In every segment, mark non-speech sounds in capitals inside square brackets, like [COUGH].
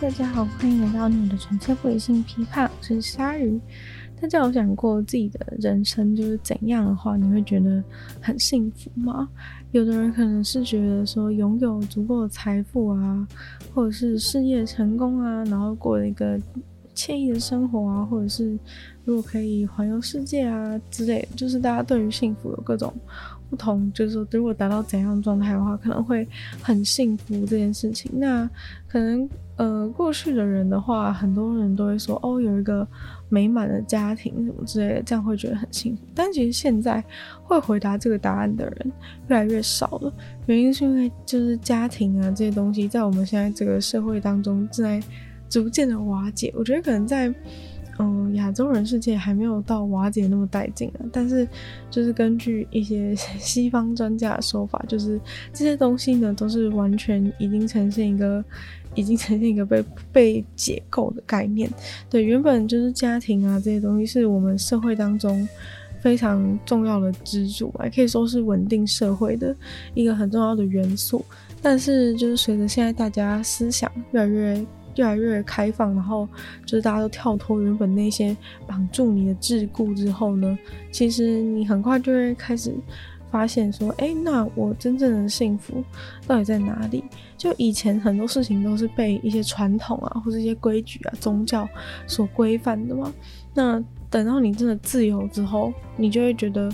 大家好，欢迎来到你的纯粹不理性批判，我是鲨鱼。大家有想过自己的人生就是怎样的话，你会觉得很幸福吗？有的人可能是觉得说拥有足够的财富啊，或者是事业成功啊，然后过了一个惬意的生活啊，或者是如果可以环游世界啊之类，就是大家对于幸福有各种。不同就是说，如果达到怎样状态的话，可能会很幸福这件事情。那可能呃，过去的人的话，很多人都会说哦，有一个美满的家庭什么之类的，这样会觉得很幸福。但其实现在会回答这个答案的人越来越少了，原因是因为就是家庭啊这些东西，在我们现在这个社会当中正在逐渐的瓦解。我觉得可能在。嗯，亚洲人世界还没有到瓦解那么殆尽啊，但是就是根据一些 [LAUGHS] 西方专家的说法，就是这些东西呢都是完全已经呈现一个，已经呈现一个被被解构的概念。对，原本就是家庭啊这些东西是我们社会当中非常重要的支柱，啊可以说是稳定社会的一个很重要的元素。但是就是随着现在大家思想越来越。越来越开放，然后就是大家都跳脱原本那些绑住你的桎梏之后呢，其实你很快就会开始发现说，哎，那我真正的幸福到底在哪里？就以前很多事情都是被一些传统啊，或者一些规矩啊、宗教所规范的嘛。那等到你真的自由之后，你就会觉得。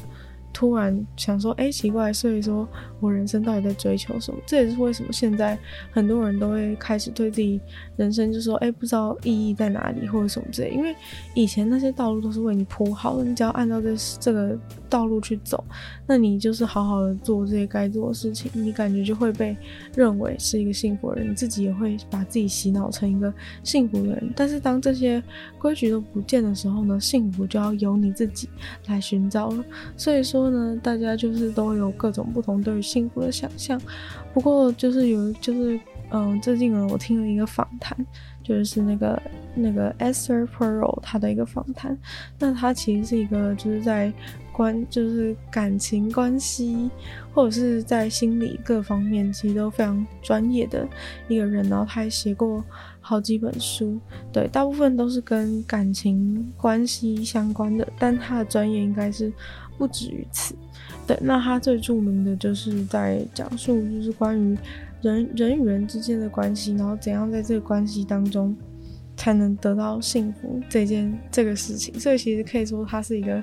突然想说，哎、奇怪，所以说我人生到底在追求什么？这也是为什么现在很多人都会开始对自己人生就说，哎、不知道意义在哪里或者什么之类。因为以前那些道路都是为你铺好的，你只要按照这这个道路去走，那你就是好好的做这些该做的事情，你感觉就会被认为是一个幸福的人，你自己也会把自己洗脑成一个幸福的人。但是当这些规矩都不见的时候呢，幸福就要由你自己来寻找了。所以说。呢，大家就是都有各种不同对于幸福的想象。不过就是有，就是嗯，最近呢，我听了一个访谈，就是那个那个 Esther Perel 他的一个访谈。那他其实是一个就是在关，就是感情关系或者是在心理各方面其实都非常专业的一个人。然后他还写过好几本书，对，大部分都是跟感情关系相关的，但他的专业应该是。不止于此，对，那他最著名的就是在讲述，就是关于人人与人之间的关系，然后怎样在这个关系当中才能得到幸福这件这个事情。所以其实可以说他是一个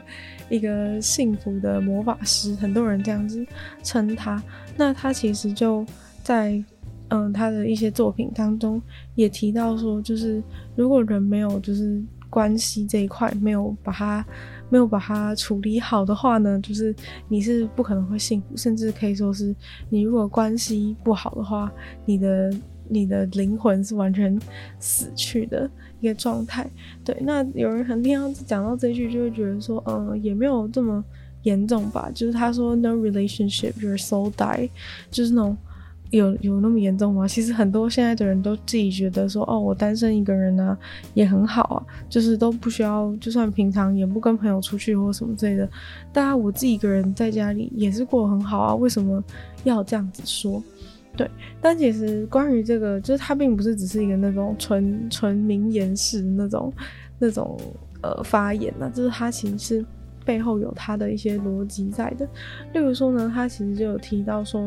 一个幸福的魔法师，很多人这样子称他。那他其实就在嗯他的一些作品当中也提到说，就是如果人没有就是关系这一块没有把它。没有把它处理好的话呢，就是你是不可能会幸福，甚至可以说是你如果关系不好的话，你的你的灵魂是完全死去的一个状态。对，那有人很听到讲到这句，就会觉得说，嗯，也没有这么严重吧。就是他说，No relationship, your soul die，就是那种。有有那么严重吗？其实很多现在的人都自己觉得说，哦，我单身一个人呢、也很好啊，就是都不需要，就算平常也不跟朋友出去或什么之类的，大家我自己一个人在家里也是过得很好啊，为什么要这样子说？对，但其实关于这个，就是他并不是只是一个那种纯纯名言式的那种那种呃发言呢、就是他其实是背后有他的一些逻辑在的。例如说呢，他其实就有提到说。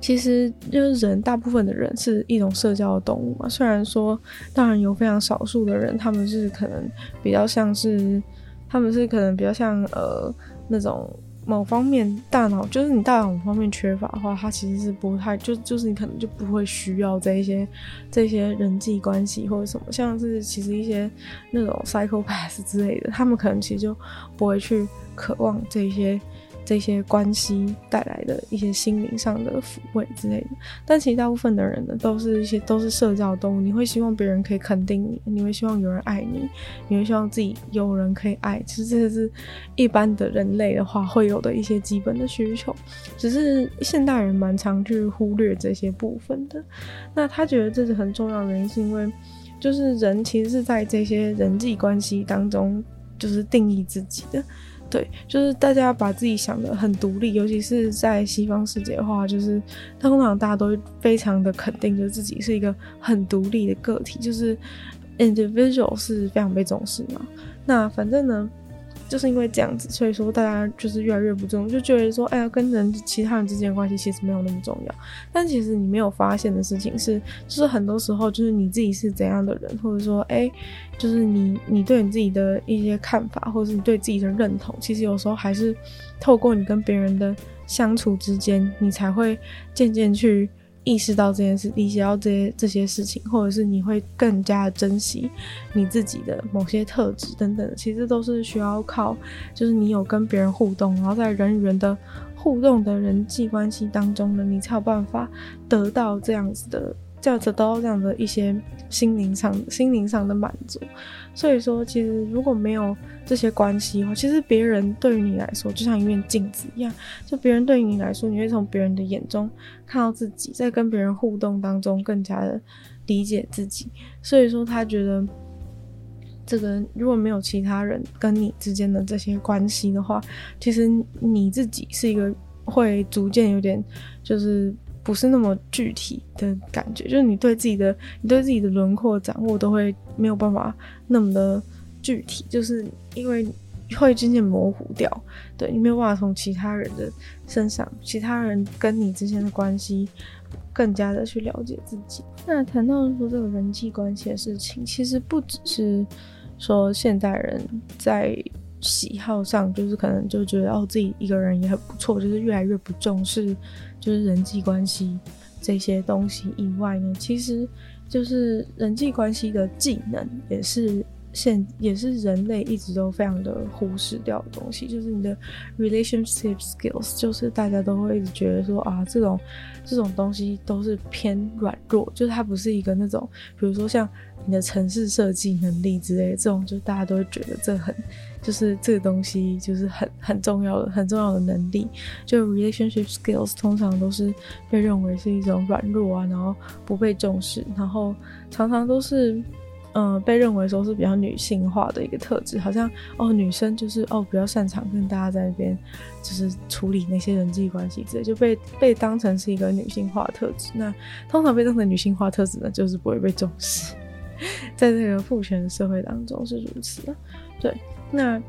其实就是人，大部分的人是一种社交的动物嘛。虽然说，当然有非常少数的人，他们是可能比较像是，他们是可能比较像呃那种某方面大脑，就是你大脑某方面缺乏的话，他其实是不太就就是你可能就不会需要这一些这些人际关系或者什么，像是其实一些那种 psychopath 之类的，他们可能其实就不会去渴望这些。这些关系带来的一些心灵上的抚慰之类的，但其实大部分的人呢，都是一些都是社交动物。你会希望别人可以肯定你，你会希望有人爱你，你会希望自己有人可以爱。其实这是一般的人类的话会有的一些基本的需求，只是现代人蛮常去忽略这些部分的。那他觉得这是很重要的原因，是因为就是人其实是在这些人际关系当中就是定义自己的。对，就是大家把自己想得很独立，尤其是在西方世界的话，就是通常大家都非常的肯定，就是自己是一个很独立的个体，就是 individual 是非常被重视嘛。那反正呢。就是因为这样子，所以说大家就是越来越不重，就觉得说，哎呀，跟人其他人之间的关系其实没有那么重要。但其实你没有发现的事情是，就是很多时候就是你自己是怎样的人，或者说，哎，就是你你对你自己的一些看法，或者是你对自己的认同，其实有时候还是透过你跟别人的相处之间，你才会渐渐去。意识到这件事，理解到这些这些事情，或者是你会更加珍惜你自己的某些特质等等，其实都是需要靠，就是你有跟别人互动，然后在人与人的互动的人际关系当中呢，你才有办法得到这样子的。这样子得到这样的一些心灵上、心灵上的满足，所以说，其实如果没有这些关系的话，其实别人对于你来说就像一面镜子一样，就别人对于你来说，你会从别人的眼中看到自己，在跟别人互动当中更加的理解自己。所以说，他觉得这个如果没有其他人跟你之间的这些关系的话，其实你自己是一个会逐渐有点就是。不是那么具体的感觉，就是你对自己的，你对自己的轮廓掌握都会没有办法那么的具体，就是因为会渐渐模糊掉，对，你没有办法从其他人的身上，其他人跟你之间的关系，更加的去了解自己。那谈到说这个人际关系的事情，其实不只是说现代人在。喜好上就是可能就觉得哦，自己一个人也很不错，就是越来越不重视就是人际关系这些东西以外呢，其实就是人际关系的技能也是现也是人类一直都非常的忽视掉的东西，就是你的 relationship skills，就是大家都会一直觉得说啊，这种这种东西都是偏软弱，就是它不是一个那种比如说像你的城市设计能力之类的这种，就大家都会觉得这很。就是这个东西，就是很很重要的、很重要的能力。就 relationship skills 通常都是被认为是一种软弱啊，然后不被重视，然后常常都是嗯、被认为说是比较女性化的一个特质，好像哦女生就是哦比较擅长跟大家在那边就是处理那些人际关系之类，就被被当成是一个女性化特质。那通常被当成女性化特质呢，就是不会被重视，[LAUGHS] 在这个父权社会当中是如此的，对。那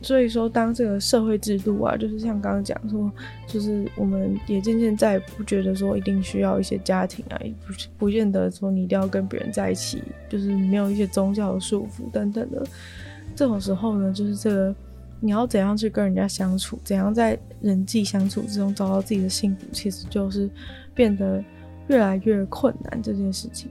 所以说，当这个社会制度啊，就是像刚刚讲说，就是我们也渐渐再也不觉得说一定需要一些家庭啊，也不不见得说你一定要跟别人在一起，就是没有一些宗教的束缚等等的。这种时候呢，就是这个你要怎样去跟人家相处，怎样在人际相处之中找到自己的幸福，其实就是变得越来越困难这件事情。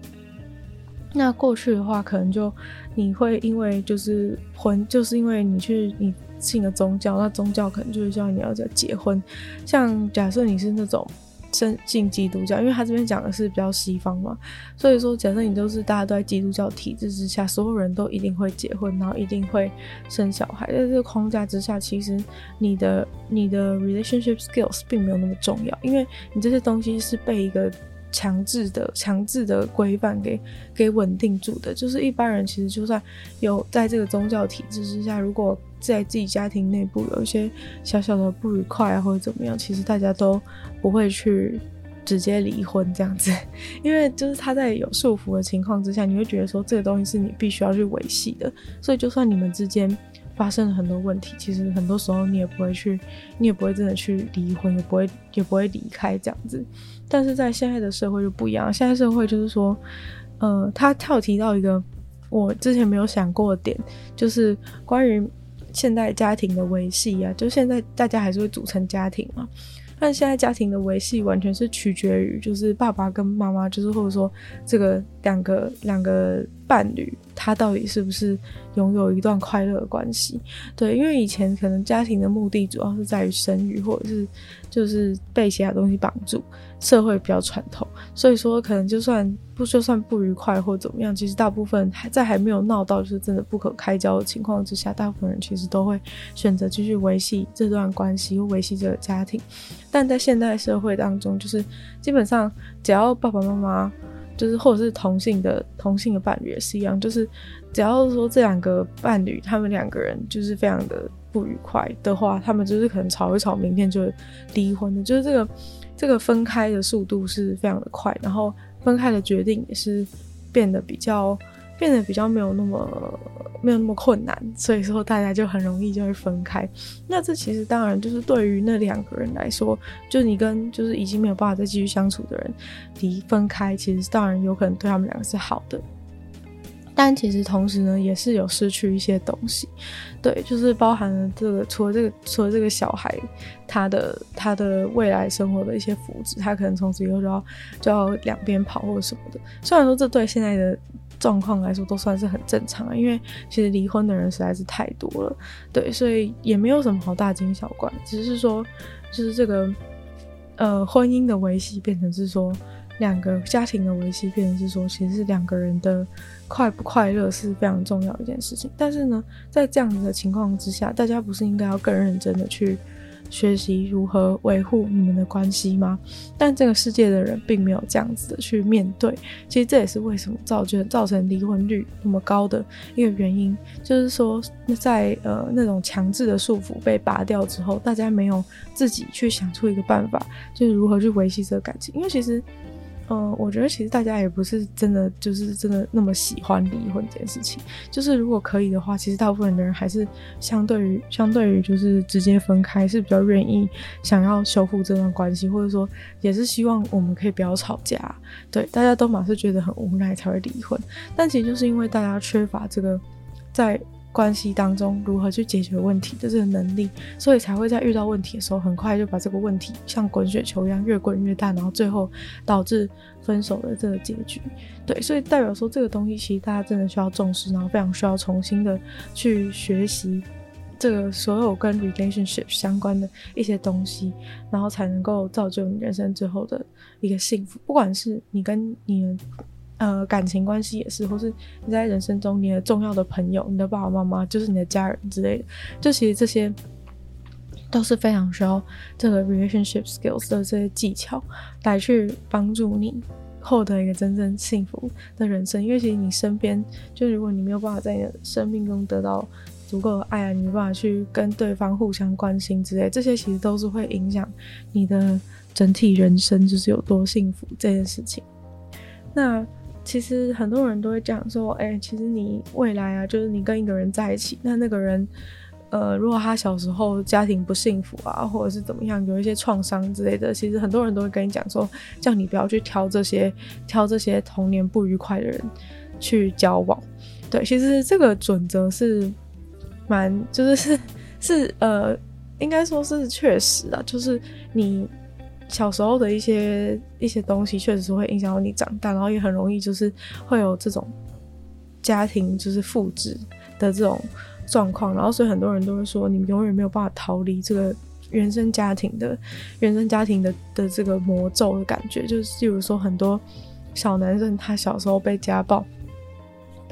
那过去的话，可能就你会因为就是婚，就是因为你去你信了宗教，那宗教可能就是叫你要在结婚。像假设你是那种信信基督教，因为他这边讲的是比较西方嘛，所以说假设你都是大家都在基督教体制之下，所有人都一定会结婚，然后一定会生小孩，在这个框架之下，其实你的你的 relationship skills 并没有那么重要，因为你这些东西是被一个。强制的、强制的规范给给稳定住的，就是一般人其实就算有在这个宗教体制之下，如果在自己家庭内部有一些小小的不愉快啊，或者怎么样，其实大家都不会去直接离婚这样子，[LAUGHS] 因为就是他在有束缚的情况之下，你会觉得说这个东西是你必须要去维系的，所以就算你们之间。发生了很多问题，其实很多时候你也不会去，你也不会真的去离婚，也不会也不会离开这样子。但是在现在的社会就不一样，现在社会就是说，呃，他跳提到一个我之前没有想过的点，就是关于现代家庭的维系啊，就现在大家还是会组成家庭嘛。但现在家庭的维系完全是取决于，就是爸爸跟妈妈，就是或者说这个两个两个伴侣，他到底是不是拥有一段快乐的关系？对，因为以前可能家庭的目的主要是在于生育，或者是就是被其他东西绑住。社会比较传统，所以说可能就算不就算不愉快或怎么样，其实大部分还在还没有闹到就是真的不可开交的情况之下，大部分人其实都会选择继续维系这段关系或维系这个家庭。但在现代社会当中，就是基本上只要爸爸妈妈就是或者是同性的同性的伴侣也是一样，就是只要说这两个伴侣他们两个人就是非常的不愉快的话，他们就是可能吵一吵，明天就离婚的。就是这个这个分开的速度是非常的快，然后分开的决定也是变得比较变得比较没有那么没有那么困难，所以说大家就很容易就会分开。那这其实当然就是对于那两个人来说，就是你跟就是已经没有办法再继续相处的人离分开，其实当然有可能对他们两个是好的。但其实同时呢，也是有失去一些东西，对，就是包含了这个，除了这个，除了这个小孩，他的他的未来生活的一些福祉，他可能从此以后就要就要两边跑或者什么的。虽然说这对现在的状况来说都算是很正常啊，因为其实离婚的人实在是太多了，对，所以也没有什么好大惊小怪，只是说就是这个呃婚姻的维系变成是说。两个家庭的维系，变成是说，其实是两个人的快不快乐是非常重要的一件事情。但是呢，在这样子的情况之下，大家不是应该要更认真的去学习如何维护你们的关系吗？但这个世界的人并没有这样子的去面对。其实这也是为什么造就造成离婚率那么高的一个原因，就是说，在呃那种强制的束缚被拔掉之后，大家没有自己去想出一个办法，就是如何去维系这个感情。因为其实。嗯，我觉得其实大家也不是真的，就是真的那么喜欢离婚这件事情。就是如果可以的话，其实大部分的人还是相对于相对于就是直接分开，是比较愿意想要修复这段关系，或者说也是希望我们可以不要吵架。对，大家都嘛是觉得很无奈才会离婚，但其实就是因为大家缺乏这个在。关系当中如何去解决问题的这个能力，所以才会在遇到问题的时候，很快就把这个问题像滚雪球一样越滚越大，然后最后导致分手的这个结局。对，所以代表说这个东西其实大家真的需要重视，然后非常需要重新的去学习这个所有跟 relationship 相关的一些东西，然后才能够造就你人生最后的一个幸福。不管是你跟你的。呃，感情关系也是，或是你在人生中你的重要的朋友，你的爸爸妈妈，就是你的家人之类的，就其实这些都是非常需要这个 relationship skills 的这些技巧来去帮助你获得一个真正幸福的人生。因为其实你身边，就如果你没有办法在你的生命中得到足够的爱啊，你没办法去跟对方互相关心之类，这些其实都是会影响你的整体人生，就是有多幸福这件事情。那。其实很多人都会讲说，哎、其实你未来啊，就是你跟一个人在一起，那那个人，呃，如果他小时候家庭不幸福啊，或者是怎么样，有一些创伤之类的，其实很多人都会跟你讲说，叫你不要去挑这些挑这些童年不愉快的人去交往。对，其实这个准则是蛮，就是是是呃，应该说是确实啊，就是你。小时候的一些一些东西，确实是会影响到你长大，然后也很容易就是会有这种家庭就是复制的这种状况，然后所以很多人都会说，你永远没有办法逃离这个原生家庭的原生家庭的的这个魔咒的感觉，就是比如说很多小男生他小时候被家暴。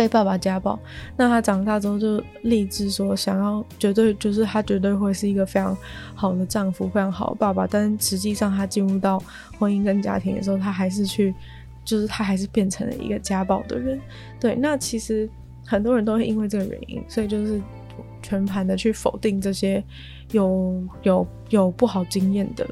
被爸爸家暴，那他长大之后就立志说，想要绝对就是他绝对会是一个非常好的丈夫，非常好的爸爸。但实际上，他进入到婚姻跟家庭的时候，他还是去，就是他还是变成了一个家暴的人。对，那其实很多人都会因为这个原因，所以就是全盘的去否定这些有有有不好经验的。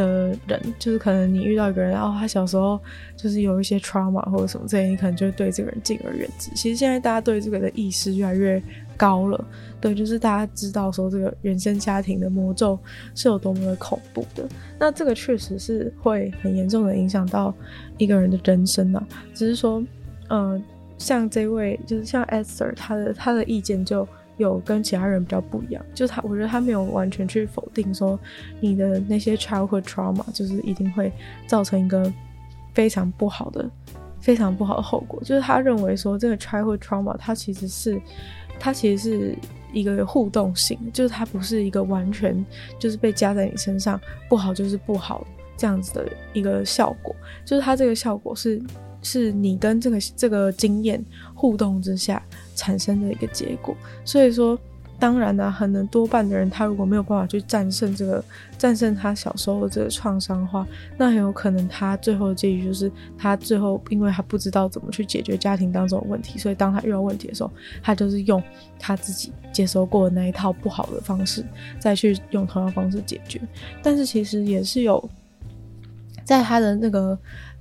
的人，就是可能你遇到一个人，然后他小时候就是有一些 trauma 或者什么这些，你可能就对这个人敬而远之。其实现在大家对这个的意识越来越高了，对，就是大家知道说这个原生家庭的魔咒是有多么的恐怖的。那这个确实是会很严重的影响到一个人的人生啊。只是说，嗯、像这位就是像 Esther，他的他的意见就。有跟其他人比较不一样，就他，我觉得他没有完全去否定说你的那些 childhood trauma 就是一定会造成一个非常不好的、非常不好的后果。就是他认为说这个 childhood trauma 它其实是它其实是一个互动性，就是它不是一个完全就是被加在你身上不好就是不好这样子的一个效果，就是它这个效果是是你跟这个这个经验互动之下产生的一个结果，所以说，当然呢、啊，可能多半的人，他如果没有办法去战胜这个，战胜他小时候的这个创伤的话，那很有可能他最后的结局就是，他最后因为他不知道怎么去解决家庭当中的问题，所以当他遇到问题的时候，他就是用他自己接收过的那一套不好的方式，再去用同样方式解决。但是其实也是有，在他的那个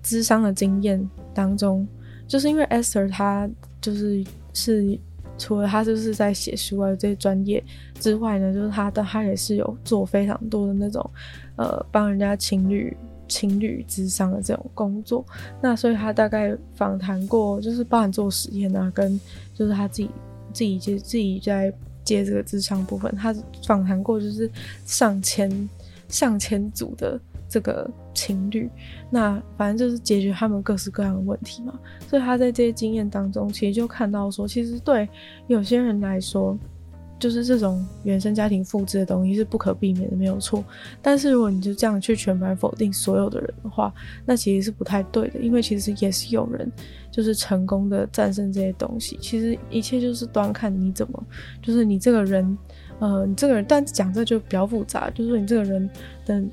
咨商的经验当中，就是因为 Esther 他就是是。除了他就是在写书啊这些专业之外呢，就是他的他也是有做非常多的那种，呃，帮人家情侣情侣咨商的这种工作。那所以他大概访谈过，就是包含做实验啊，跟就是他自己自己接自己在接这个咨商部分，他访谈过就是上千上千组的。这个情侣，那反正就是解决他们各式各样的问题嘛。所以他在这些经验当中，其实就看到说，其实对有些人来说，就是这种原生家庭复制的东西是不可避免的，没有错。但是如果你就这样去全盘否定所有的人的话，那其实是不太对的，因为其实也是有人就是成功的战胜这些东西。其实一切就是端看你怎么，就是你这个人，呃，你这个人，但讲这就比较复杂，就是你这个人的。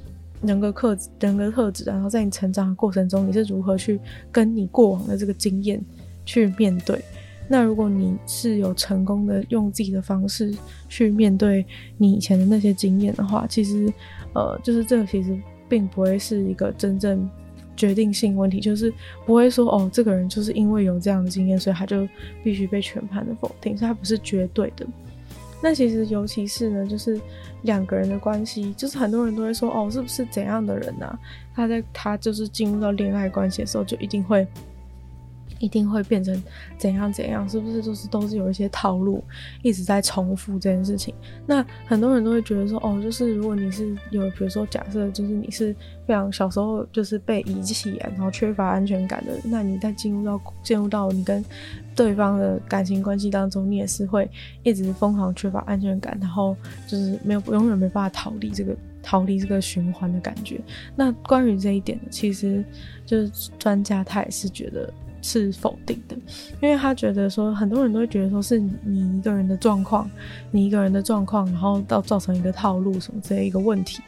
人格特质，人格特质，然后在你成长的过程中，你是如何去跟你过往的这个经验去面对？那如果你是有成功的用自己的方式去面对你以前的那些经验的话，其实，呃，就是这个其实并不会是一个真正决定性问题，就是不会说哦，这个人就是因为有这样的经验，所以他就必须被全盘的否定，所以他不是绝对的。那其实，尤其是呢，就是两个人的关系，就是很多人都会说，哦，是不是怎样的人呢？他在他就是进入到恋爱关系的时候，就一定会。一定会变成怎样怎样？是不是就是都是有一些套路一直在重复这件事情？那很多人都会觉得说，哦，就是如果你是有，比如说假设就是你是非常小时候就是被遗弃，然后缺乏安全感的，那你在进入到进入到你跟对方的感情关系当中，你也是会一直疯狂缺乏安全感，然后就是没有永远没办法逃离这个逃离这个循环的感觉。那关于这一点呢，其实就是专家他也是觉得。是否定的，因为他觉得说，很多人都会觉得说是你一个人的状况，你一个人的状况，然后到造成一个套路什么这一个问题，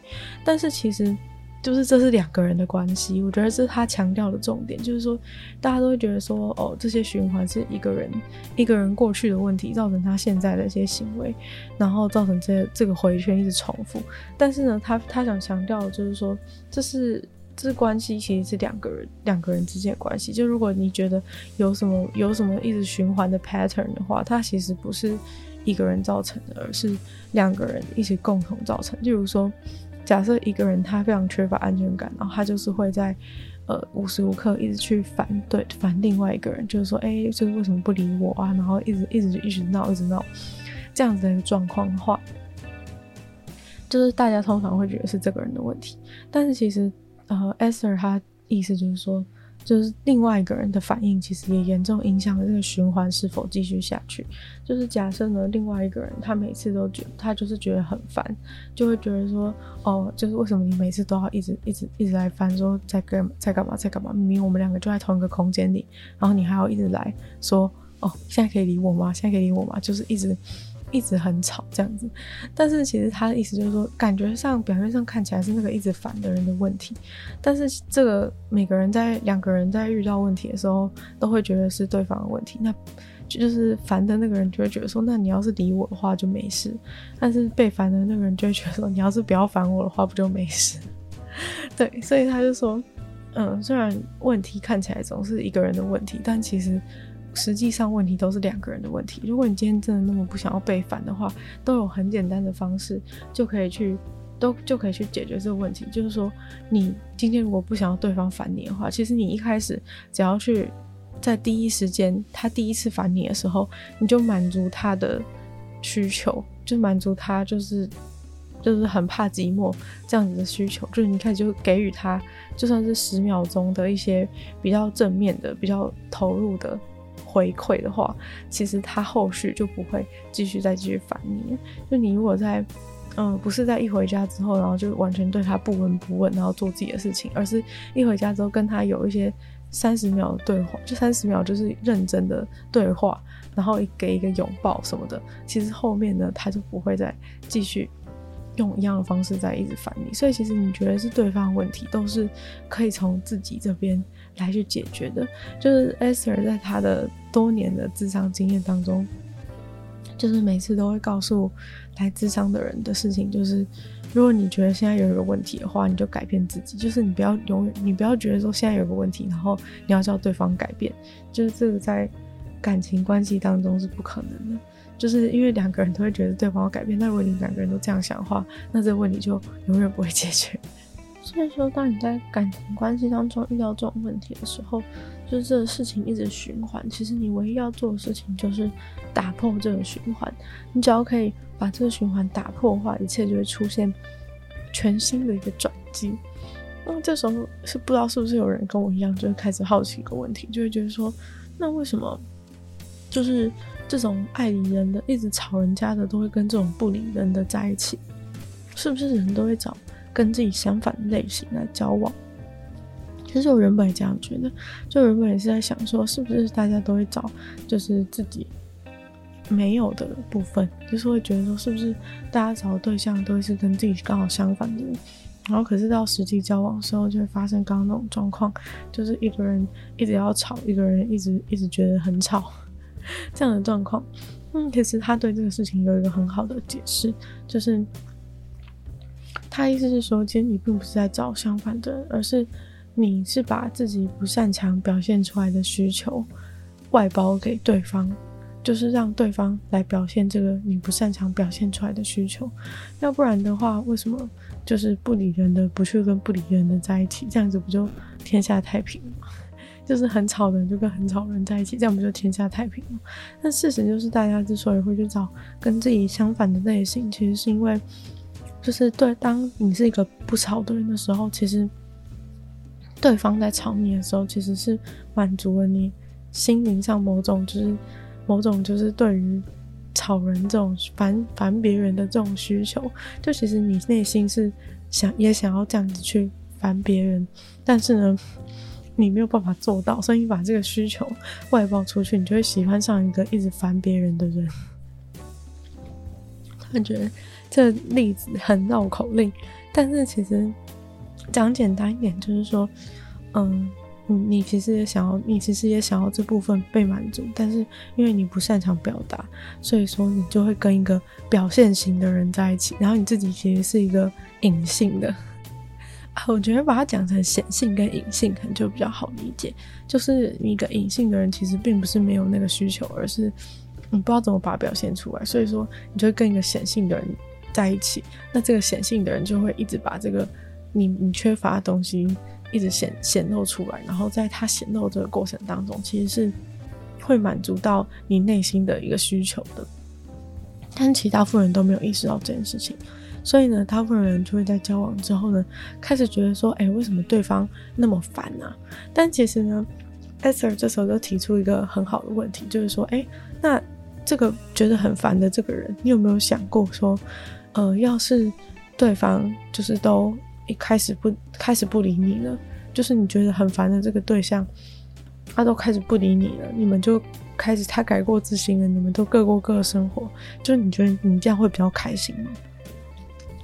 但是其实就是这是两个人的关系，我觉得这是他强调的重点，就是说大家都会觉得说，哦，这些循环是一个人一个人过去的问题造成他现在的一些行为，然后造成这这个回圈一直重复，但是呢，他他想强调的就是说这是。这关系其实是两个人两个人之间的关系。就如果你觉得有什么有什么一直循环的 pattern 的话，它其实不是一个人造成的，而是两个人一起共同造成。例如说，假设一个人他非常缺乏安全感，然后他就是会在呃无时无刻一直去反对反另外一个人，就是说，哎，这个为什么不理我啊？然后一直一直一直闹一直闹，这样子的一个状况的话，就是大家通常会觉得是这个人的问题，但是其实。呃，Esther 他意思就是说，就是另外一个人的反应，其实也严重影响了这个循环是否继续下去。就是假设呢，另外一个人他每次都觉他就是觉得很烦，就会觉得说，哦，就是为什么你每次都要一直一直一直来烦，说在干在干嘛在干嘛？明明我们两个就在同一个空间里，然后你还要一直来说，哦，现在可以理我吗？现在可以理我吗？就是一直。一直很吵这样子，但是其实他的意思就是说，感觉上表面上看起来是那个一直烦的人的问题，但是这个每个人在两个人在遇到问题的时候，都会觉得是对方的问题，那就是烦的那个人就会觉得说，那你要是理我的话就没事，但是被烦的那个人就会觉得说，你要是不要烦我的话不就没事？[LAUGHS] 对，所以他就说，嗯，虽然问题看起来总是一个人的问题，但其实。实际上问题都是两个人的问题。如果你今天真的那么不想要被烦的话，都有很简单的方式就可以去，都就可以去解决这个问题。就是说，你今天如果不想要对方烦你的话，其实你一开始只要去在第一时间他第一次烦你的时候，你就满足他的需求，就满足他就是就是很怕寂寞这样子的需求，就是你开始就给予他就算是十秒钟的一些比较正面的、比较投入的。回馈的话，其实他后续就不会继续再继续烦你。就你如果在，嗯，不是在一回家之后，然后就完全对他不闻不问，然后做自己的事情，而是一回家之后跟他有一些三十秒的对话，就三十秒就是认真的对话，然后给一个拥抱什么的，其实后面呢，他就不会再继续用一样的方式再一直烦你。所以其实你觉得是对方问题，都是可以从自己这边来去解决的。就是 Esther 在他的多年的咨商经验当中，就是每次都会告诉来咨商的人的事情，就是。如果你觉得现在有一个问题的话，你就改变自己。就是你不要永远，你不要觉得说现在有个问题，然后你要叫对方改变。就是这个在感情关系当中是不可能的。就是因为两个人都会觉得对方要改变，但如果你两个人都这样想的话，那这个问题就永远不会解决。所以说，当你在感情关系当中遇到这种问题的时候，就是这个事情一直循环。其实你唯一要做的事情就是打破这个循环。你只要可以把这个循环打破的话，一切就会出现全新的一个转机。那这时候是不知道是不是有人跟我一样，就会开始好奇一个问题，就会觉得说，那为什么就是这种爱理人的、一直吵人家的，都会跟这种不理人的在一起？是不是人都会找？跟自己相反的类型来交往，其实我原本也这样觉得，就原本也是在想说，是不是大家都会找就是自己没有的部分，就是会觉得说，是不是大家找的对象都会是跟自己刚好相反的人，然后可是到实际交往的时候，就会发生刚刚那种状况，就是一个人一直要吵，一个人一直一直觉得很吵这样的状况。嗯，其实他对这个事情有一个很好的解释，就是。他意思是说，其实你并不是在找相反的人，而是你是把自己不擅长表现出来的需求外包给对方，就是让对方来表现这个你不擅长表现出来的需求。要不然的话，为什么就是不理人的不去跟不理人的在一起，这样子不就天下太平吗？[LAUGHS] 就是很吵的人就跟很吵的人在一起，这样不就天下太平了？但事实就是，大家之所以会去找跟自己相反的类型，其实是因为。就是对，当你是一个不吵的人的时候，其实对方在吵你的时候，其实是满足了你心灵上某种就是某种就是对于吵人这种烦烦别人的这种需求。就其实你内心是想也想要这样子去烦别人，但是呢，你没有办法做到，所以你把这个需求外包出去，你就会喜欢上一个一直烦别人的人。[LAUGHS] 感觉。这例子很绕口令，但是其实讲简单一点，就是说，嗯，你你其实也想要，你其实也想要这部分被满足，但是因为你不擅长表达，所以说你就会跟一个表现型的人在一起，然后你自己其实是一个隐性的。我觉得把它讲成显性跟隐性，可能就比较好理解。就是一个隐性的人，其实并不是没有那个需求，而是你不知道怎么把它表现出来，所以说你就会跟一个显性的人。在一起，那这个显性的人就会一直把这个你你缺乏的东西一直显显露出来，然后在他显露这个过程当中，其实是会满足到你内心的一个需求的。但其他部分人都没有意识到这件事情，所以呢，大部分人就会在交往之后呢，开始觉得说，哎，为什么对方那么烦呢？但其实呢，Esther 这时候就提出一个很好的问题，就是说，哎，那这个觉得很烦的这个人，你有没有想过说？呃，要是对方就是都一开始不开始不理你了，就是你觉得很烦的这个对象，他都开始不理你了，你们就开始他改过自新了，你们都各过各的生活，就你觉得你这样会比较开心吗？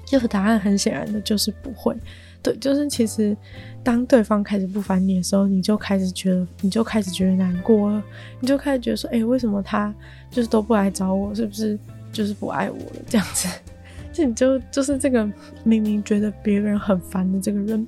这个答案很显然的就是不会，对，就是其实当对方开始不烦你的时候，你就开始觉得你就开始觉得难过了，你就开始觉得说，哎，为什么他就是都不来找我，是不是就是不爱我了这样子？就你就就是这个明明觉得别人很烦的这个人，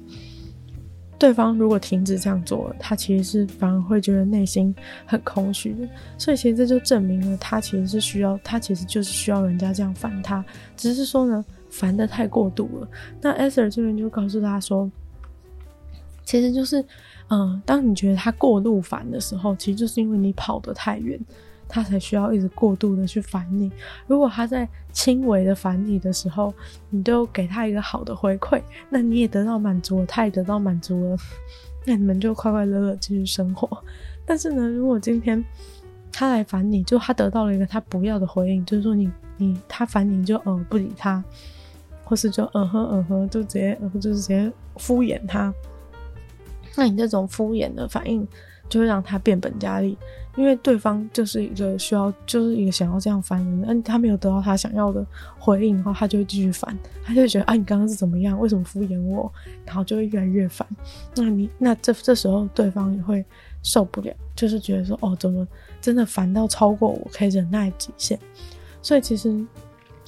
对方如果停止这样做了，他其实是反而会觉得内心很空虚的。所以其实这就证明了他其实是需要，他其实就是需要人家这样烦他，只是说呢，烦的太过度了。那 s 这边就告诉他说，其实就是，嗯、当你觉得他过度烦的时候，其实就是因为你跑得太远。他才需要一直过度的去烦你。如果他在轻微的烦你的时候，你都给他一个好的回馈，那你也得到满足了，他也得到满足了，[LAUGHS] 那你们就快快乐乐继续生活。但是呢，如果今天他来烦你，就他得到了一个他不要的回应，就是说你你他烦你就呃不理他，或是就嗯哼嗯哼就直接呃就是直接敷衍他，那你这种敷衍的反应，就会让他变本加厉，因为对方就是一个需要，就是一个想要这样烦人的，但他没有得到他想要的回应的话，他就会继续烦，他就会觉得啊，你刚刚是怎么样？为什么敷衍我？然后就会越来越烦。那你 [LAUGHS] 那这这时候对方也会受不了，就是觉得说哦，怎么真的烦到超过我可以忍耐极限？所以其实，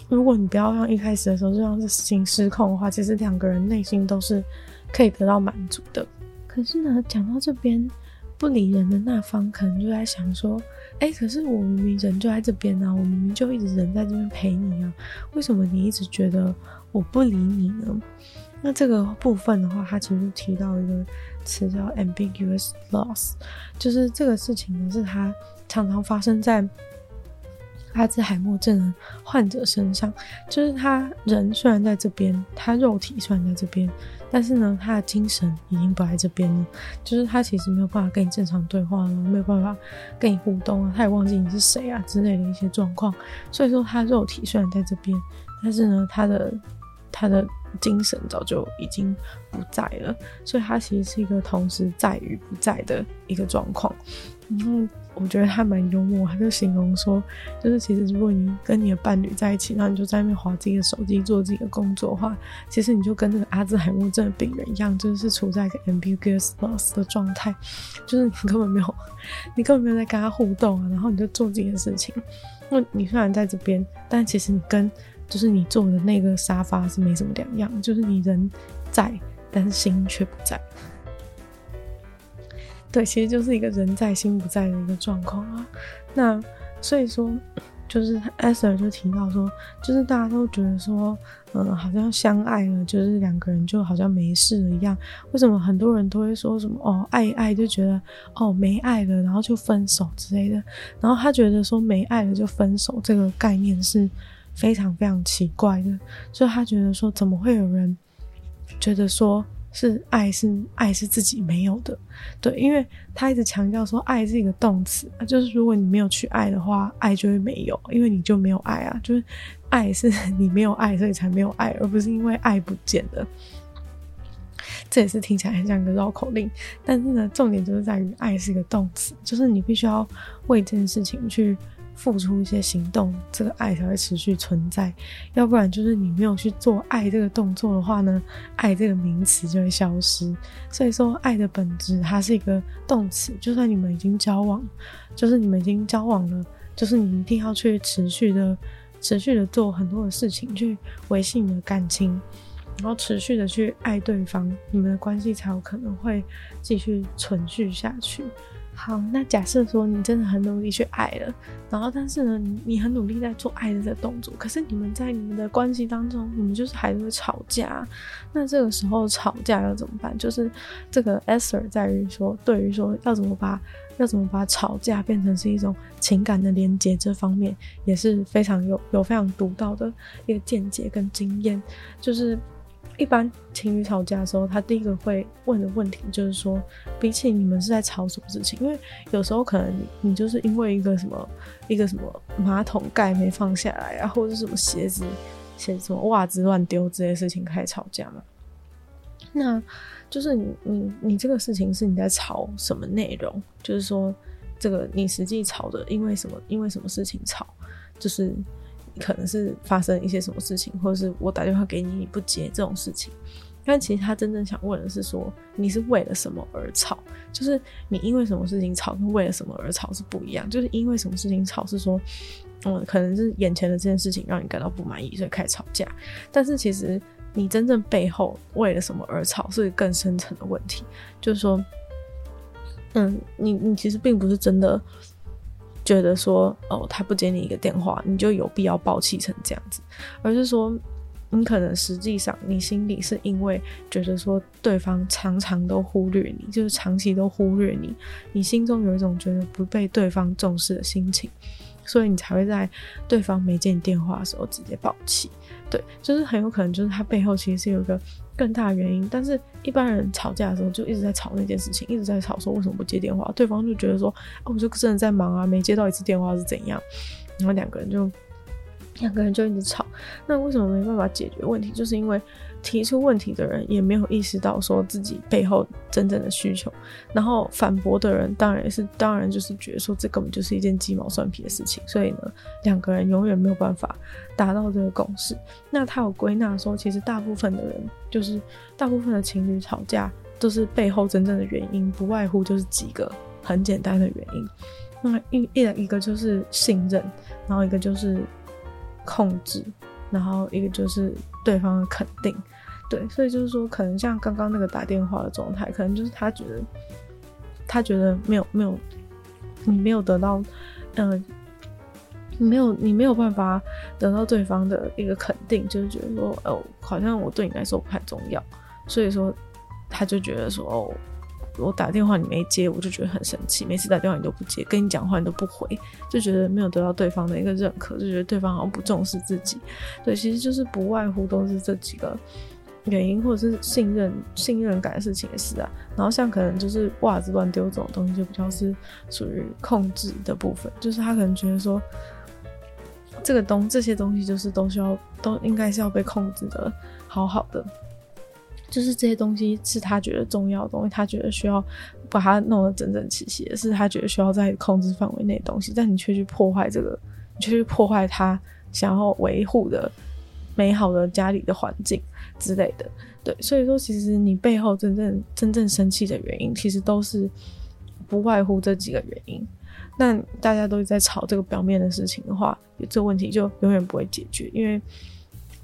如果你不要让一开始的时候就让这事情失控的话，其实两个人内心都是可以得到满足的。可是呢，讲到这边。不理人的那方可能就在想说：“哎、可是我明明人就在这边呢、啊，我明明就一直人在这边陪你啊，为什么你一直觉得我不理你呢？”那这个部分的话，他其实提到一个词叫 “ambiguous loss”，就是这个事情呢，是他常常发生在阿兹海默症的患者身上，就是他人虽然在这边，他肉体虽然在这边。但是呢，他的精神已经不在这边了，就是他其实没有办法跟你正常对话了，没有办法跟你互动啊，他也忘记你是谁啊之类的一些状况。所以说，他肉体虽然在这边，但是呢，他的他的精神早就已经不在了，所以他其实是一个同时在与不在的一个状况。然后。我觉得他蛮幽默，他就形容说，就是其实如果你跟你的伴侣在一起，然后你就在那边滑自己的手机做自己的工作的话，其实你就跟那个阿兹海默症的病人一样，就是处在一个 ambiguous loss 的状态，就是你根本没有，你根本没有在跟他互动啊，然后你就做自己的事情。那你虽然在这边，但其实你跟就是你坐的那个沙发是没什么两样，就是你人在，但是心却不在。对，其实就是一个人在心不在的一个状况啊。那所以说，就是 s 就提到说，就是大家都觉得说，嗯，好像相爱了，就是两个人就好像没事了一样。为什么很多人都会说什么哦，爱一爱就觉得哦没爱了，然后就分手之类的。然后他觉得说没爱了就分手这个概念是非常非常奇怪的，所以他觉得说，怎么会有人觉得说。是爱是爱是自己没有的，对，因为他一直强调说爱是一个动词，就是如果你没有去爱的话，爱就会没有，因为你就没有爱啊，就是爱是你没有爱，所以才没有爱，而不是因为爱不见了。这也是听起来很像一个绕口令，但是呢，重点就是在于爱是一个动词，就是你必须要为这件事情去。付出一些行动，这个爱才会持续存在。要不然，就是你没有去做爱这个动作的话呢，爱这个名词就会消失。所以说，爱的本质它是一个动词。就算你们已经交往，就是你们已经交往了，就是你一定要去持续的、持续的做很多的事情，去维系你的感情，然后持续的去爱对方，你们的关系才有可能会继续存续下去。好，那假设说你真的很努力去爱了，然后但是呢，你很努力在做爱的这个动作，可是你们在你们的关系当中，你们就是还是会吵架。那这个时候吵架要怎么办？就是这个 Esther 在于说，对于说要怎么把要怎么把吵架变成是一种情感的连接，这方面也是非常有有非常独到的一个见解跟经验，就是。一般情侣吵架的时候，他第一个会问的问题就是说，比起你们是在吵什么事情？因为有时候可能你就是因为一个什么一个什么马桶盖没放下来啊，或者什么鞋子鞋子什么袜子乱丢这些事情开始吵架嘛。那就是你你你这个事情是你在吵什么内容？就是说这个你实际吵的因为什么因为什么事情吵？就是。可能是发生一些什么事情，或者是我打电话给你你不接这种事情，但其实他真正想问的是说，你是为了什么而吵？就是你因为什么事情吵，跟为了什么而吵是不一样。就是因为什么事情吵是说，嗯，可能是眼前的这件事情让你感到不满意，所以开始吵架。但是其实你真正背后为了什么而吵，是更深层的问题。就是说，嗯，你你其实并不是真的。觉得说哦，他不接你一个电话，你就有必要爆气成这样子，而是说你可能实际上你心里是因为觉得说对方常常都忽略你，就是长期都忽略你，你心中有一种觉得不被对方重视的心情，所以你才会在对方没接你电话的时候直接爆气。对，就是很有可能就是他背后其实是有一个。更大的原因，但是一般人吵架的时候就一直在吵那件事情，一直在吵说为什么不接电话，对方就觉得说，啊，我就真的在忙啊，没接到一次电话是怎样，然后两个人就两个人就一直吵，那为什么没办法解决问题？就是因为提出问题的人也没有意识到说自己背后真正的需求，然后反驳的人当然也是，当然就是觉得说这根本就是一件鸡毛蒜皮的事情，所以呢，两个人永远没有办法达到这个共识。那他有归纳说，其实大部分的人，就是大部分的情侣吵架，都是背后真正的原因，不外乎就是几个很简单的原因。那一一一个就是信任，然后一个就是控制，然后一个就是对方的肯定。对，所以就是说，可能像刚刚那个打电话的状态，可能就是他觉得，他觉得没有没有，你没有得到，嗯、没有你没有办法得到对方的一个肯定，就是觉得说，哦，好像我对你来说不太重要，所以说他就觉得说，哦，我打电话你没接，我就觉得很生气，每次打电话你都不接，跟你讲话你都不回，就觉得没有得到对方的一个认可，就觉得对方好像不重视自己，对，其实就是不外乎都是这几个。原因或者是信任信任感的事情也是啊，然后像可能就是袜子乱丢这种东西，就比较是属于控制的部分，就是他可能觉得说，这个东这些东西就是都需要都应该是要被控制的好好的，就是这些东西是他觉得重要的东西，他觉得需要把它弄得整整齐齐的，是他觉得需要在控制范围内的东西，但你却去破坏这个，你却去破坏他想要维护的美好的家里的环境。之类的，对，所以说其实你背后真正真正生气的原因，其实都是不外乎这几个原因。那大家都在吵这个表面的事情的话，这个问题就永远不会解决，因为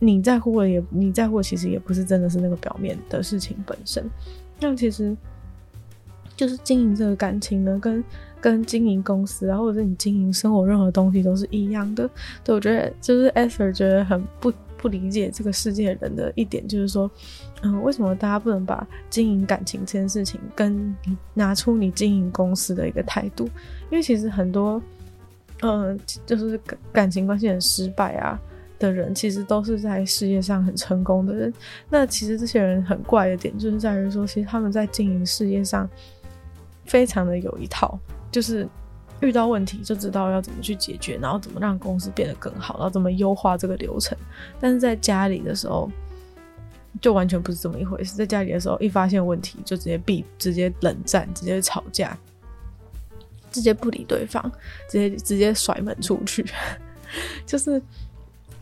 你在乎的也你在乎其实也不是真的是那个表面的事情本身。那其实就是经营这个感情呢，跟跟经营公司啊，或者是你经营生活任何东西都是一样的。[LAUGHS] 对，我觉得就是 Esther 觉得很不。不理解这个世界人的一点就是说，嗯、为什么大家不能把经营感情这件事情跟拿出你经营公司的一个态度？因为其实很多，嗯、就是感感情关系很失败啊的人，其实都是在事业上很成功的人。那其实这些人很怪的点，就是在于说，其实他们在经营事业上非常的有一套，就是。遇到问题就知道要怎么去解决，然后怎么让公司变得更好，然后怎么优化这个流程。但是在家里的时候，就完全不是这么一回事。在家里的时候，一发现问题就直接避，直接冷战，直接吵架，直接不理对方，直接直接甩门出去，[LAUGHS] 就是。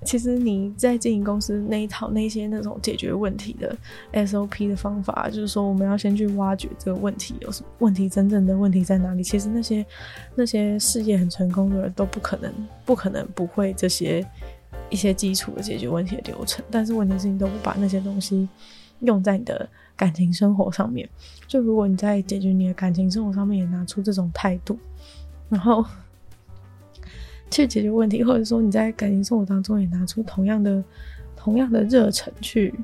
其实你在经营公司那一套那些那种解决问题的 SOP 的方法，就是说我们要先去挖掘这个问题有什么问题，真正的问题在哪里？其实那些那些事业很成功的人都不可能不可能不会这些一些基础的解决问题的流程。但是问题是你都不把那些东西用在你的感情生活上面。就如果你在解决你的感情生活上面也拿出这种态度，然后。去解决问题，或者说你在感情生活当中也拿出同样的、同样的热忱去，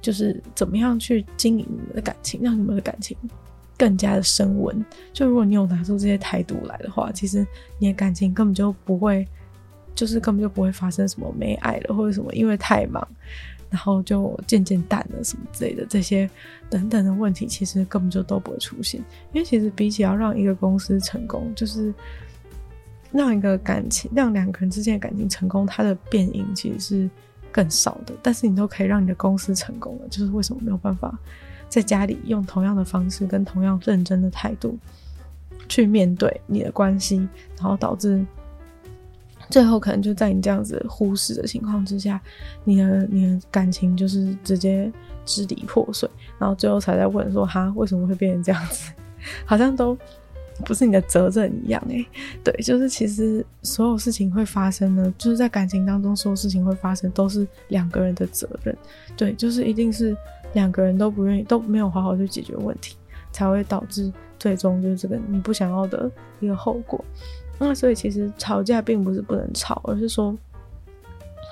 就是怎么样去经营你们的感情，让你们的感情更加的升温。就如果你有拿出这些态度来的话，其实你的感情根本就不会，就是根本就不会发生什么没爱了，或者什么因为太忙，然后就渐渐淡了什么之类的这些等等的问题，其实根本就都不会出现。因为其实比起要让一个公司成功，就是。让一个感情，让两个人之间的感情成功，它的变因其实是更少的。但是你都可以让你的公司成功了，就是为什么没有办法在家里用同样的方式跟同样认真的态度去面对你的关系，然后导致最后可能就在你这样子忽视的情况之下，你的你的感情就是直接支离破碎，然后最后才在问说哈，为什么会变成这样子？[LAUGHS] 好像都。不是你的责任一样诶、对，就是其实所有事情会发生呢，就是在感情当中，所有事情会发生都是两个人的责任，对，就是一定是两个人都不愿意，都没有好好去解决问题，才会导致最终就是这个你不想要的一个后果。那所以其实吵架并不是不能吵，而是说。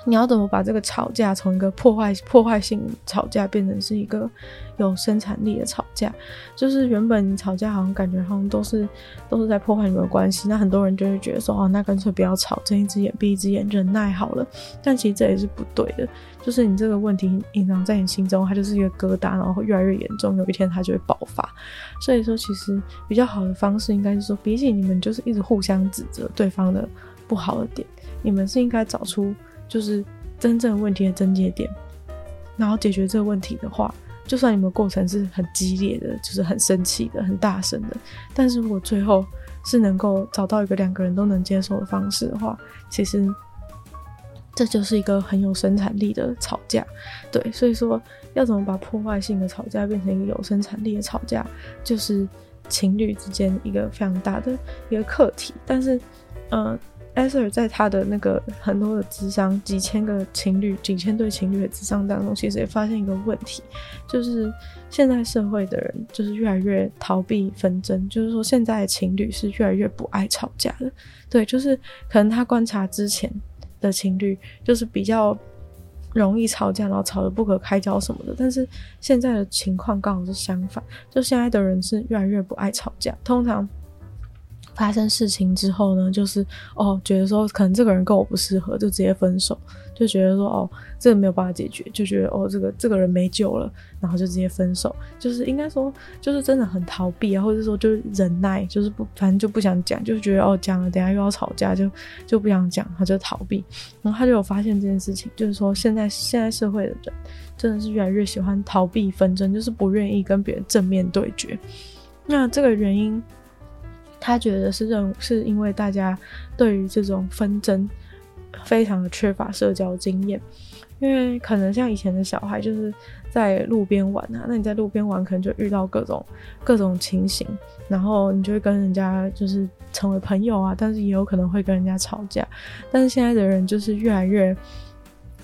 你要怎么把这个吵架从一个破坏破坏性吵架变成是一个有生产力的吵架？就是原本吵架好像感觉好像都是都是在破坏你们的关系，那很多人就会觉得说哦，那干脆不要吵，睁一只眼闭一只眼，忍耐好了。但其实这也是不对的，就是你这个问题隐藏在你心中，它就是一个疙瘩，然后越来越严重，有一天它就会爆发。所以说，其实比较好的方式应该是说，比起你们就是一直互相指责对方的不好的点，你们是应该找出。就是真正问题的症结点，然后解决这个问题的话，就算你们过程是很激烈的，就是很生气的、很大声的，但是如果最后是能够找到一个两个人都能接受的方式的话，其实这就是一个很有生产力的吵架。对，所以说要怎么把破坏性的吵架变成一个有生产力的吵架，就是情侣之间一个非常大的一个课题。但是，嗯、艾瑟尔在他的那个很多的智商，几千个情侣、几千对情侣的智商当中，其实也发现一个问题，就是现在社会的人就是越来越逃避纷争，就是说现在的情侣是越来越不爱吵架的。对，就是可能他观察之前的情侣，就是比较容易吵架，然后吵得不可开交什么的。但是现在的情况刚好是相反，就现在的人是越来越不爱吵架，通常。发生事情之后呢，就是哦，觉得说可能这个人跟我不适合，就直接分手，就觉得说哦，这个没有办法解决，就觉得哦，这个这个人没救了，然后就直接分手，就是应该说就是真的很逃避啊，或者说就是忍耐，就是不反正就不想讲，就觉得哦讲了，等下又要吵架，就就不想讲，他就逃避，然后他就有发现这件事情，就是说现在现在社会的人真的是越来越喜欢逃避纷争，就是不愿意跟别人正面对决，那这个原因。他觉得是认是因为大家对于这种纷争非常的缺乏社交经验，因为可能像以前的小孩就是在路边玩啊，那你在路边玩可能就遇到各种各种情形，然后你就会跟人家就是成为朋友啊，但是也有可能会跟人家吵架。但是现在的人就是越来越，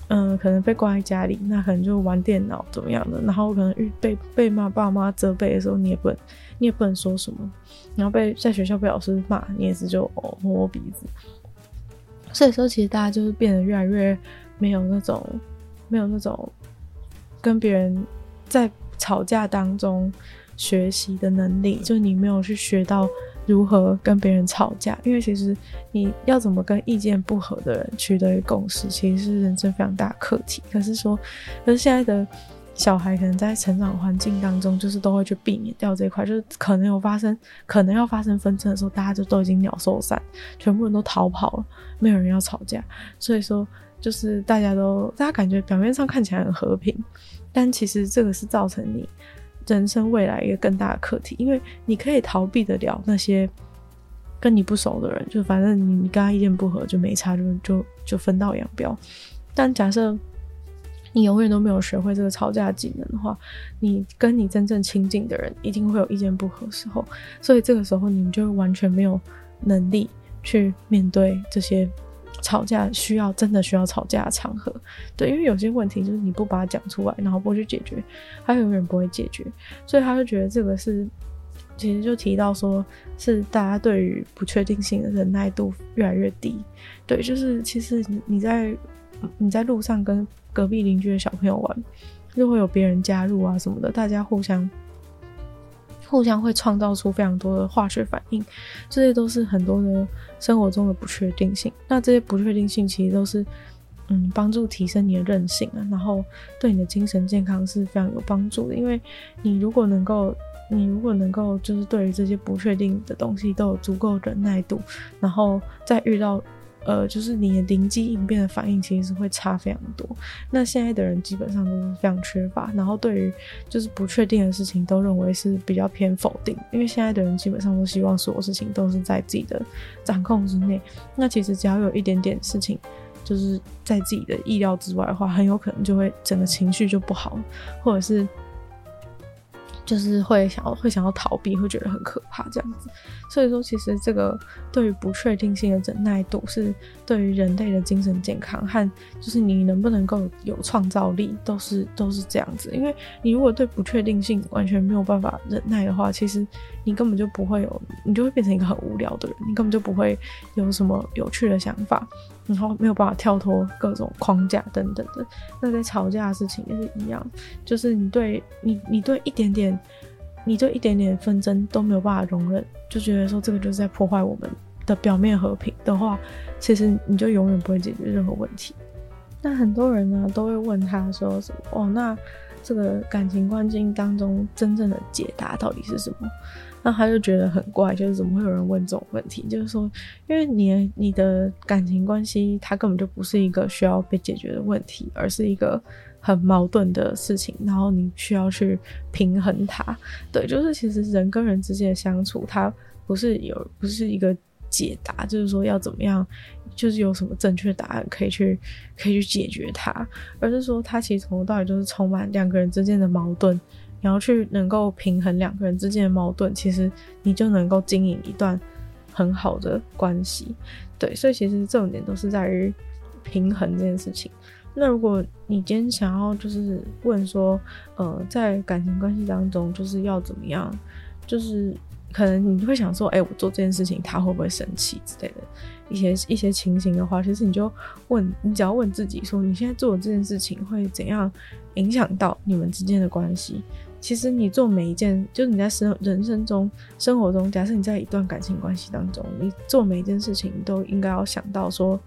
嗯、可能被关在家里，那可能就玩电脑怎么样的，然后可能遇被被骂爸妈责备的时候，你也不能你也不能说什么。然后被在学校被老师骂，你也是就哦摸摸鼻子。所以说，其实大家就是变得越来越没有那种没有那种跟别人在吵架当中学习的能力，就你没有去学到如何跟别人吵架。因为其实你要怎么跟意见不合的人取得共识，其实是人生非常大课题。可是说，可是现在的。小孩可能在成长环境当中，就是都会去避免掉这一块，就是可能有发生，可能要发生纷争的时候，大家就都已经鸟兽散，全部人都逃跑了，没有人要吵架。所以说，就是大家都，大家感觉表面上看起来很和平，但其实这个是造成你人生未来一个更大的课题，因为你可以逃避得了那些跟你不熟的人，就反正你你跟他意见不合就没差，就就就分道扬镳。但假设。你永远都没有学会这个吵架技能的话，你跟你真正亲近的人一定会有意见不合的时候，所以这个时候你们就完全没有能力去面对这些吵架需要真的需要吵架的场合。对，因为有些问题就是你不把它讲出来，然后不去解决，他永远不会解决。所以他就觉得这个是，其实就提到说是大家对于不确定性的忍耐度越来越低。对，就是其实你在你在路上跟隔壁邻居的小朋友玩，就会有别人加入啊什么的，大家互相互相会创造出非常多的化学反应，这些都是很多的生活中的不确定性。那这些不确定性其实都是嗯帮助提升你的韧性啊，然后对你的精神健康是非常有帮助的。因为你如果能够，你如果能够就是对于这些不确定的东西都有足够忍耐度，然后再遇到。呃，就是你的灵机应变的反应其实是会差非常多。那现在的人基本上都是非常缺乏，然后对于就是不确定的事情都认为是比较偏否定，因为现在的人基本上都希望所有事情都是在自己的掌控之内。那其实只要有一点点事情就是在自己的意料之外的话，很有可能就会整个情绪就不好，或者是。就是会想要会想要逃避，会觉得很可怕这样子。所以说，其实这个对于不确定性的忍耐度，是对于人类的精神健康和就是你能不能够有创造力，都是都是这样子。因为你如果对不确定性完全没有办法忍耐的话，其实你根本就不会有，你就会变成一个很无聊的人，你根本就不会有什么有趣的想法。然后没有办法跳脱各种框架等等的，那在吵架的事情也是一样，就是你对你你对一点点，你对一点点纷争都没有办法容忍，就觉得说这个就是在破坏我们的表面和平的话，其实你就永远不会解决任何问题。那很多人呢都会问他说什么哦，那这个感情关系当中真正的解答到底是什么？那他就觉得很怪，就是怎么会有人问这种问题？就是说，因为你你的感情关系，它根本就不是一个需要被解决的问题，而是一个很矛盾的事情，然后你需要去平衡它。对，就是其实人跟人之间的相处，它不是有不是一个解答，就是说要怎么样，就是有什么正确答案可以去可以去解决它，而是说它其实从头到尾就是充满两个人之间的矛盾。然后去能够平衡两个人之间的矛盾，其实你就能够经营一段很好的关系。对，所以其实重点都是在于平衡这件事情。那如果你今天想要就是问说，呃，在感情关系当中就是要怎么样，就是可能你会想说，哎，我做这件事情他会不会生气之类的一些一些情形的话，其实你就问，你只要问自己说，你现在做的这件事情会怎样影响到你们之间的关系？其实你做每一件，就是你在生人生中、生活中，假设你在一段感情关系当中，你做每一件事情，都应该要想到说，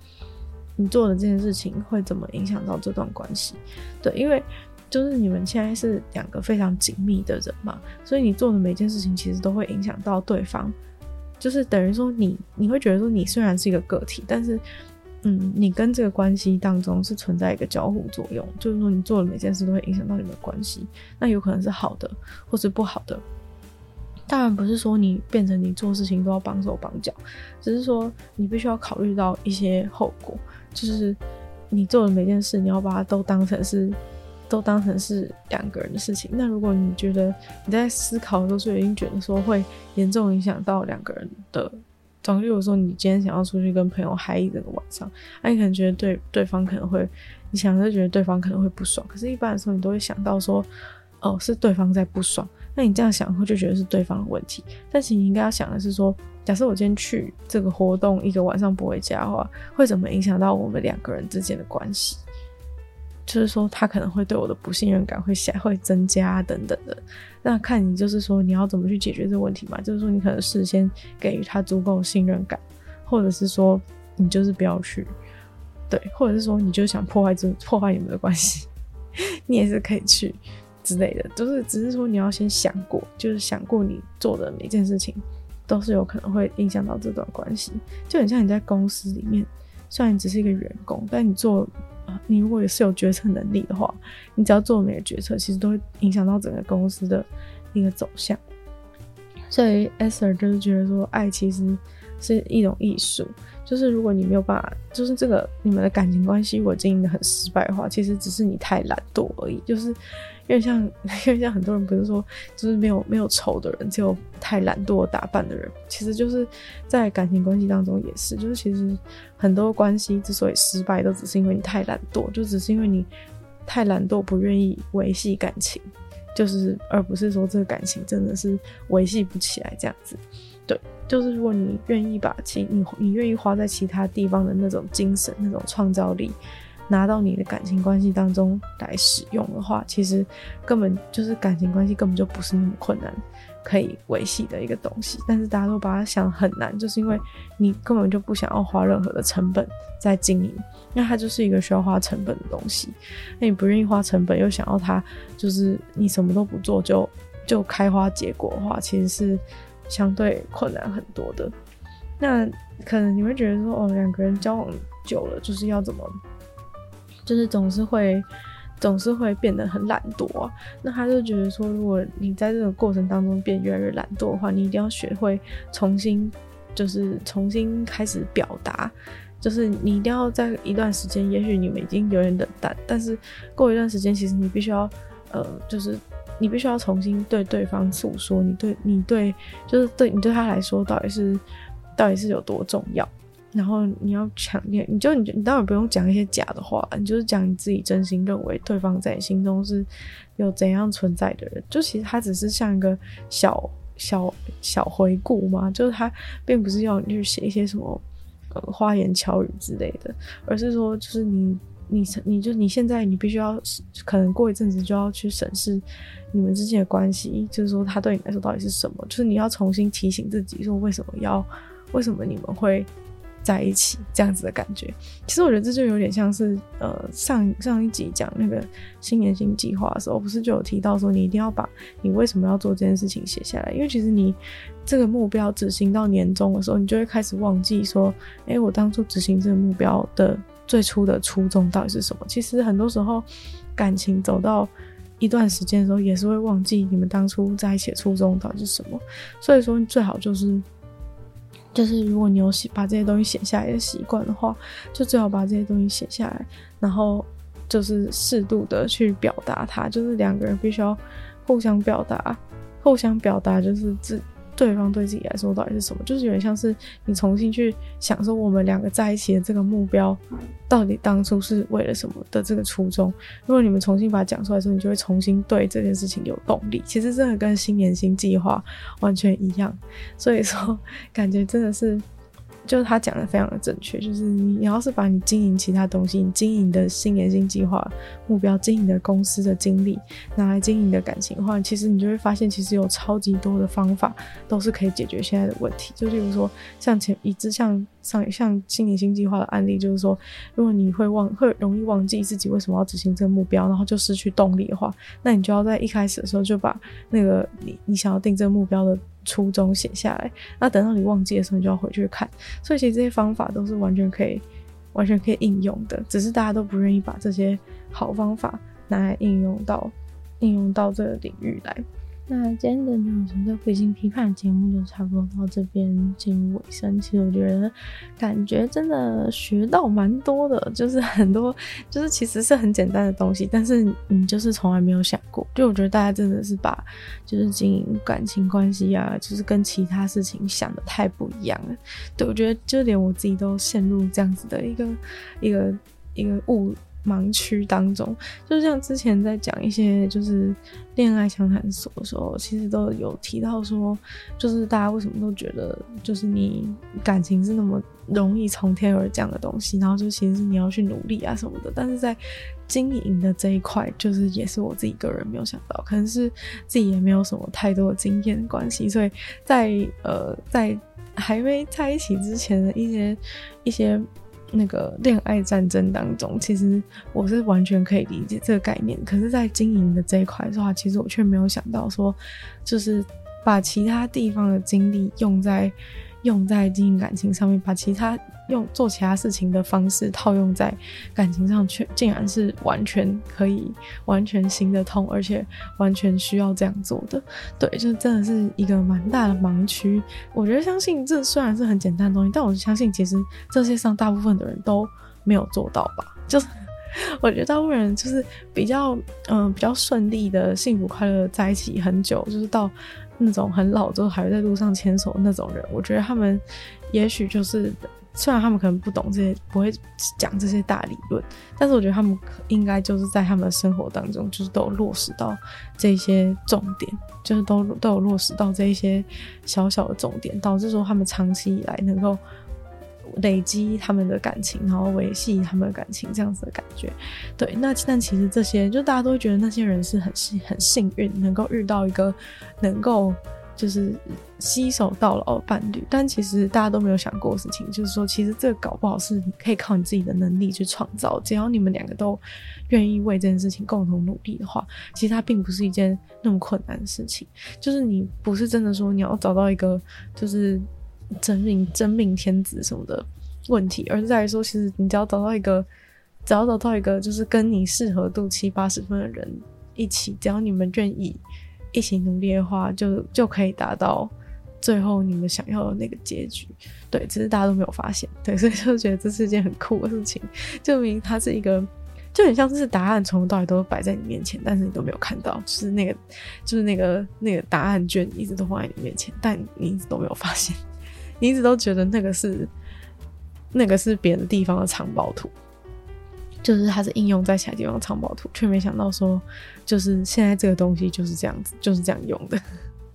你做的这件事情会怎么影响到这段关系。对，因为就是你们现在是两个非常紧密的人嘛，所以你做的每一件事情，其实都会影响到对方。就是等于说，你你会觉得说，你虽然是一个个体，但是。嗯，你跟这个关系当中是存在一个交互作用，就是说你做的每件事都会影响到你们的关系，那有可能是好的，或是不好的。当然不是说你变成你做事情都要绑手绑脚，只是说你必须要考虑到一些后果，就是你做的每件事，你要把它都当成是，都当成是两个人的事情。那如果你觉得你在思考的时候就已经觉得说会严重影响到两个人的。总之，如说你今天想要出去跟朋友嗨一整个晚上，那你可能觉得对对方可能会，你想就觉得对方可能会不爽。可是，一般的时候你都会想到说，哦，是对方在不爽。那你这样想会就觉得是对方的问题。但是你应该要想的是说，假设我今天去这个活动一个晚上不回家的话，会怎么影响到我们两个人之间的关系？就是说，他可能会对我的不信任感会下会增加等等的。那看你就是说你要怎么去解决这个问题嘛？就是说你可能事先给予他足够信任感，或者是说你就是不要去，对，或者是说你就想破坏这破坏你们的关系，[LAUGHS] 你也是可以去之类的。就是只是说你要先想过，就是想过你做的每件事情都是有可能会影响到这段关系。就很像你在公司里面，虽然你只是一个员工，但你做。你如果也是有决策能力的话，你只要做每个决策，其实都会影响到整个公司的一个走向。所以 e s t e r 就是觉得说，爱其实是一种艺术。就是如果你没有办法，就是这个你们的感情关系如果经营得很失败的话，其实只是你太懒惰而已。就是。因为像，因为像很多人不是说，就是没有没有丑的人，只有太懒惰打扮的人。其实就是在感情关系当中也是，就是其实很多关系之所以失败，都只是因为你太懒惰，就只是因为你太懒惰，不愿意维系感情，就是而不是说这个感情真的是维系不起来这样子。对，就是如果你愿意把其你你愿意花在其他地方的那种精神、那种创造力。拿到你的感情关系当中来使用的话，其实根本就是感情关系根本就不是那么困难可以维系的一个东西。但是大家都把它想很难，就是因为你根本就不想要花任何的成本在经营，那它就是一个需要花成本的东西。那你不愿意花成本，又想要它就是你什么都不做就就开花结果的话，其实是相对困难很多的。那可能你会觉得说，哦，两个人交往久了就是要怎么？就是总是会，总是会变得很懒惰啊。那他就觉得说，如果你在这个过程当中变越来越懒惰的话，你一定要学会重新，就是重新开始表达。就是你一定要在一段时间，也许你们已经有点冷淡，但是过一段时间，其实你必须要，呃，就是你必须要重新对对方诉说，你对你对，就是对你对他来说到底是到底是有多重要。然后你要强烈，你就你你当然不用讲一些假的话，你就是讲你自己真心认为对方在你心中是有怎样存在的人。就其实他只是像一个小小小回顾嘛，就是他并不是要你去写一些什么呃花言巧语之类的，而是说就是你你你就你现在你必须要可能过一阵子就要去审视你们之间的关系，就是说他对你来说到底是什么，就是你要重新提醒自己说为什么要为什么你们会。在一起这样子的感觉，其实我觉得这就有点像是呃上上一集讲那个新年新计划的时候，不是就有提到说你一定要把你为什么要做这件事情写下来，因为其实你这个目标执行到年终的时候，你就会开始忘记说，哎、我当初执行这个目标的最初的初衷到底是什么？其实很多时候感情走到一段时间的时候，也是会忘记你们当初在一起的初衷到底是什么。所以说，最好就是。就是如果你有写把这些东西写下来的习惯的话，就最好把这些东西写下来，然后就是适度的去表达它。就是两个人必须要互相表达，互相表达就是自。对方对自己来说到底是什么？就是有点像是你重新去想说，我们两个在一起的这个目标，到底当初是为了什么的这个初衷。如果你们重新把它讲出来的时候，你就会重新对这件事情有动力。其实真的跟新年新计划完全一样，所以说感觉真的是。就是他讲的非常的正确，就是你你要是把你经营其他东西，你经营的新年新计划目标，经营的公司的经历拿来经营的感情的话，其实你就会发现，其实有超级多的方法都是可以解决现在的问题。就例如说，像前一直像上像新年新计划的案例，就是说，如果你会忘会容易忘记自己为什么要执行这个目标，然后就失去动力的话，那你就要在一开始的时候就把那个你你想要定这个目标的。初衷写下来，那等到你忘记的时候，你就要回去看。所以其实这些方法都是完全可以、完全可以应用的，只是大家都不愿意把这些好方法拿来应用到、应用到这个领域来。那今天的女友纯粹不理性批判节目就差不多到这边进入尾声。其实我觉得感觉真的学到蛮多的，就是 [LAUGHS] 很多就是其实是很简单的东西，但是你就是从来没有想过。就我觉得大家真的是把就是经营感情关系啊，就是跟其他事情想的太不一样了。对，我觉得就连我自己都陷入这样子的一个一个一个误。盲区当中，就像之前在讲一些就是恋爱相谈所的时候，其实都有提到说，就是大家为什么都觉得，就是你感情是那么容易从天而降的东西，然后就其实是你要去努力啊什么的。但是在经营的这一块，就是也是我自己个人没有想到，可能是自己也没有什么太多的经验关系，所以在呃在还没在一起之前的一些一些。那个恋爱战争当中，其实我是完全可以理解这个概念。可是，在经营的这一块的话，其实我却没有想到说，就是把其他地方的精力用在用在经营感情上面，把其他。用做其他事情的方式套用在感情上，却竟然是完全可以完全行得通，而且完全需要这样做的。对，就真的是一个蛮大的盲区。我觉得相信这虽然是很简单的东西，但我相信其实这世界上大部分的人都没有做到吧。就是我觉得大部分人就是比较嗯、比较顺利的幸福快乐在一起很久，就是到那种很老之后还会在路上牵手那种人，我觉得他们也许就是。虽然他们可能不懂这些，不会讲这些大理论，但是我觉得他们应该就是在他们的生活当中，就是都有落实到这些重点，就是都都有落实到这一些小小的重点，导致说他们长期以来能够累积他们的感情，然后维系他们的感情这样子的感觉。对，那但其实这些，就大家都会觉得那些人是很幸很幸运，能够遇到一个能够。就是携手到老的伴侣，但其实大家都没有想过的事情，就是说，其实这个搞不好是你可以靠你自己的能力去创造，只要你们两个都愿意为这件事情共同努力的话，其实它并不是一件那么困难的事情。就是你不是真的说你要找到一个就是真命真命天子什么的问题，而是在于说，其实你只要找到一个，只要找到一个就是跟你适合度七八十分的人一起，只要你们愿意。一起努力的话，就就可以达到最后你们想要的那个结局。对，只是大家都没有发现。对，所以就觉得这是一件很酷的事情，证明它是一个，就很像是答案从头到尾都摆在你面前，但是你都没有看到，就是那个，就是那个那个答案卷一直都放在你面前，但你一直都没有发现，你一直都觉得那个是那个是别的地方的藏宝图。就是它是应用在其他地方的藏宝图，却没想到说，就是现在这个东西就是这样子，就是这样用的，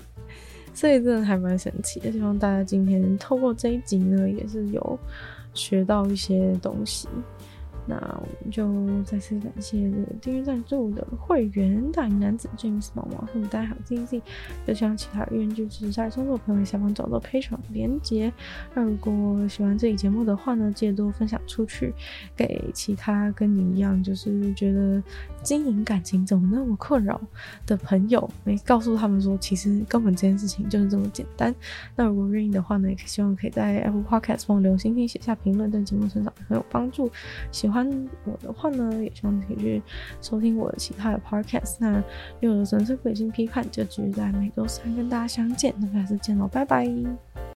[LAUGHS] 所以真的还蛮神奇的。希望大家今天透过这一集呢，也是有学到一些东西。那我们就再次感谢这个订阅赞助的会员大龄男子 James 毛毛，和大家好 Z Z，就像其他愿意支持下创作朋友，下方找到 Patreon 连接。那如果喜欢这期节目的话呢，记得多分享出去，给其他跟你一样就是觉得经营感情怎么那么困扰的朋友，没告诉他们说，其实根本这件事情就是这么简单。那如果愿意的话呢，也希望可以在 Apple Podcast 帮我留星星、写下评论，对节目成长很有帮助。喜欢。欢我的话呢，也希望你可以去收听我的其他的 podcast。那有的纯粹不理性批判就继续在每周三跟大家相见，那下次见喽，拜拜。